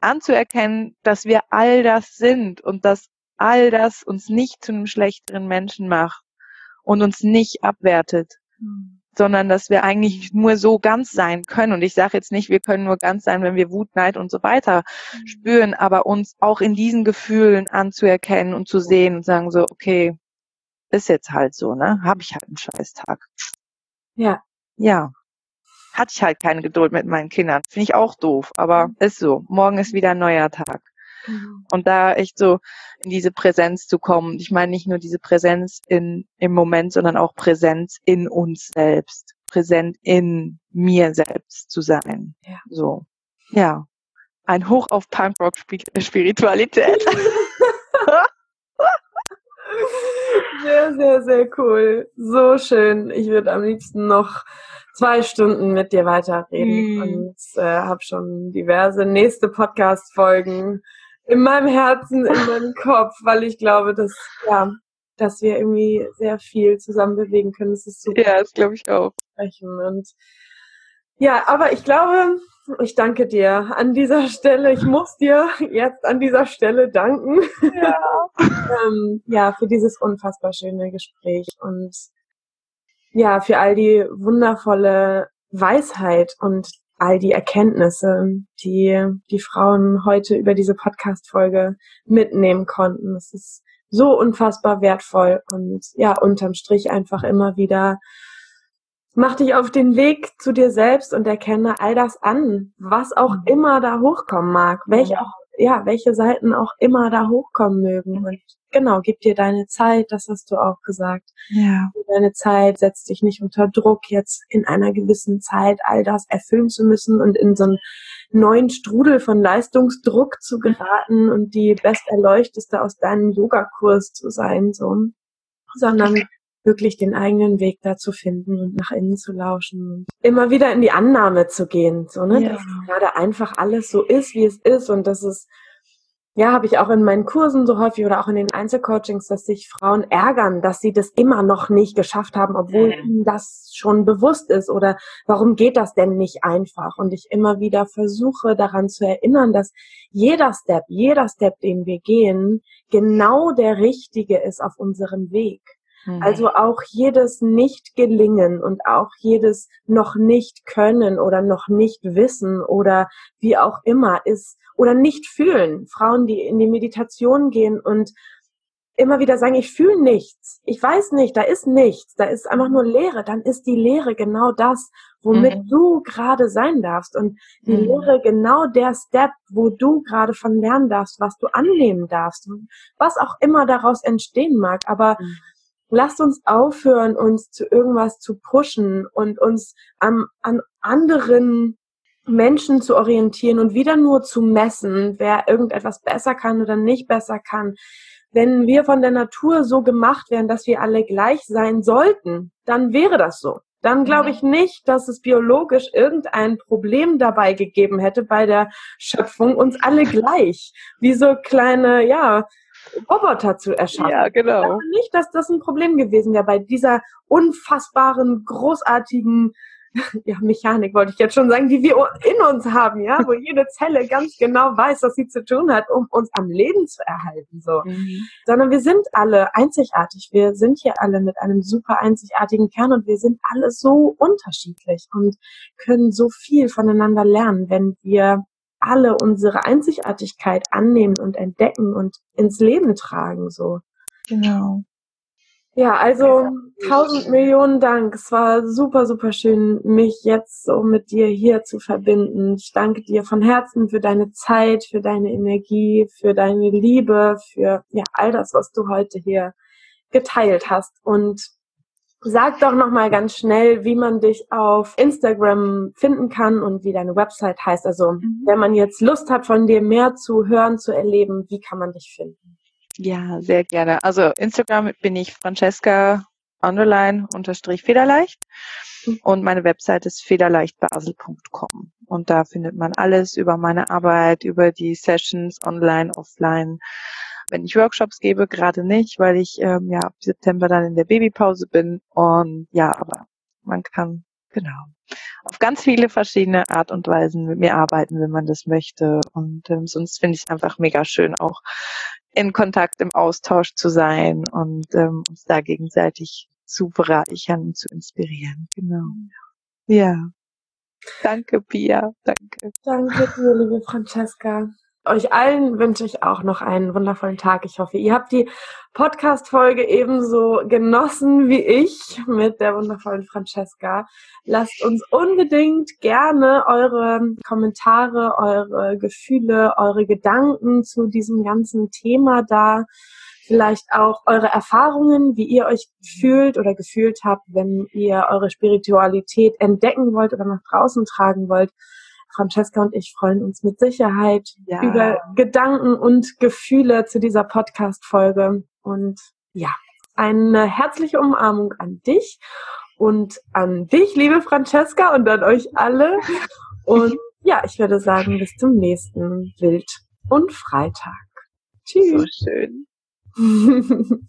anzuerkennen, dass wir all das sind und dass all das uns nicht zu einem schlechteren Menschen macht und uns nicht abwertet, mhm. sondern dass wir eigentlich nur so ganz sein können. Und ich sage jetzt nicht, wir können nur ganz sein, wenn wir Wut, Neid und so weiter mhm. spüren, aber uns auch in diesen Gefühlen anzuerkennen und zu sehen und sagen so, okay, ist jetzt halt so, ne? Habe ich halt einen Scheißtag. Ja. Ja. Hatte ich halt keine Geduld mit meinen Kindern. Finde ich auch doof, aber mhm. ist so. Morgen ist wieder ein neuer Tag. Mhm. Und da echt so in diese Präsenz zu kommen. Ich meine nicht nur diese Präsenz in, im Moment, sondern auch Präsenz in uns selbst. Präsent in mir selbst zu sein. Ja. So. Ja. Ein Hoch auf Punkrock Spiritualität. sehr, sehr, sehr cool. So schön. Ich würde am liebsten noch zwei Stunden mit dir weiterreden mm. und äh, habe schon diverse nächste Podcast-Folgen in meinem Herzen, in meinem Kopf, weil ich glaube, dass, ja, dass wir irgendwie sehr viel zusammen bewegen können. Das ist super. Ja, das glaube ich auch. Und ja, aber ich glaube, ich danke dir an dieser Stelle. Ich muss dir jetzt an dieser Stelle danken. Ja, ähm, ja für dieses unfassbar schöne Gespräch und ja, für all die wundervolle Weisheit und all die Erkenntnisse, die die Frauen heute über diese Podcast-Folge mitnehmen konnten. Es ist so unfassbar wertvoll und ja, unterm Strich einfach immer wieder mach dich auf den Weg zu dir selbst und erkenne all das an, was auch mhm. immer da hochkommen mag, welche auch ja, welche Seiten auch immer da hochkommen mögen. Und genau, gib dir deine Zeit, das hast du auch gesagt. Ja. Deine Zeit, setz dich nicht unter Druck, jetzt in einer gewissen Zeit all das erfüllen zu müssen und in so einen neuen Strudel von Leistungsdruck zu geraten und die besterleuchteste aus deinem Yogakurs zu sein, so. Sondern wirklich den eigenen Weg da zu finden und nach innen zu lauschen und immer wieder in die Annahme zu gehen, so, ne, ja. dass gerade einfach alles so ist, wie es ist und das ist, ja, habe ich auch in meinen Kursen so häufig oder auch in den Einzelcoachings, dass sich Frauen ärgern, dass sie das immer noch nicht geschafft haben, obwohl mhm. ihnen das schon bewusst ist oder warum geht das denn nicht einfach? Und ich immer wieder versuche daran zu erinnern, dass jeder Step, jeder Step, den wir gehen, genau der richtige ist auf unserem Weg. Mhm. Also auch jedes Nicht-Gelingen und auch jedes noch nicht können oder noch nicht wissen oder wie auch immer ist oder nicht fühlen. Frauen, die in die Meditation gehen und immer wieder sagen, ich fühle nichts, ich weiß nicht, da ist nichts, da ist einfach nur Leere, dann ist die Leere genau das, womit mhm. du gerade sein darfst und die mhm. Lehre genau der Step, wo du gerade von lernen darfst, was du annehmen darfst, was auch immer daraus entstehen mag, aber mhm lasst uns aufhören, uns zu irgendwas zu pushen und uns am, an anderen Menschen zu orientieren und wieder nur zu messen, wer irgendetwas besser kann oder nicht besser kann. Wenn wir von der Natur so gemacht wären, dass wir alle gleich sein sollten, dann wäre das so. Dann glaube ich nicht, dass es biologisch irgendein Problem dabei gegeben hätte bei der Schöpfung, uns alle gleich, wie so kleine, ja, Roboter zu erschaffen. Ja, genau. Ich glaube nicht, dass das ein Problem gewesen wäre bei dieser unfassbaren, großartigen ja, Mechanik wollte ich jetzt schon sagen, die wir in uns haben, ja, wo jede Zelle ganz genau weiß, was sie zu tun hat, um uns am Leben zu erhalten, so. Mhm. Sondern wir sind alle einzigartig. Wir sind hier alle mit einem super einzigartigen Kern und wir sind alle so unterschiedlich und können so viel voneinander lernen, wenn wir alle unsere Einzigartigkeit annehmen und entdecken und ins Leben tragen, so. Genau. Ja, also tausend Millionen Dank. Es war super, super schön, mich jetzt so mit dir hier zu verbinden. Ich danke dir von Herzen für deine Zeit, für deine Energie, für deine Liebe, für ja all das, was du heute hier geteilt hast. Und Sag doch noch mal ganz schnell, wie man dich auf Instagram finden kann und wie deine Website heißt. Also, mhm. wenn man jetzt Lust hat, von dir mehr zu hören, zu erleben, wie kann man dich finden? Ja, sehr gerne. Also Instagram bin ich Francesca underline unterstrich federleicht mhm. und meine Website ist federleichtbasel.com und da findet man alles über meine Arbeit, über die Sessions online, offline, wenn ich Workshops gebe, gerade nicht, weil ich ähm, ja ab September dann in der Babypause bin. Und ja, aber man kann genau auf ganz viele verschiedene Art und Weisen mit mir arbeiten, wenn man das möchte. Und ähm, sonst finde ich es einfach mega schön, auch in Kontakt, im Austausch zu sein und ähm, uns da gegenseitig zu bereichern und zu inspirieren. Genau. Ja. Danke, Pia. Danke. Danke dir, liebe Francesca. Euch allen wünsche ich auch noch einen wundervollen Tag. Ich hoffe, ihr habt die Podcast-Folge ebenso genossen wie ich mit der wundervollen Francesca. Lasst uns unbedingt gerne eure Kommentare, eure Gefühle, eure Gedanken zu diesem ganzen Thema da. Vielleicht auch eure Erfahrungen, wie ihr euch fühlt oder gefühlt habt, wenn ihr eure Spiritualität entdecken wollt oder nach draußen tragen wollt Francesca und ich freuen uns mit Sicherheit ja. über Gedanken und Gefühle zu dieser Podcast-Folge. Und ja, eine herzliche Umarmung an dich und an dich, liebe Francesca, und an euch alle. Und ja, ich würde sagen, bis zum nächsten Wild- und Freitag. Tschüss. So schön.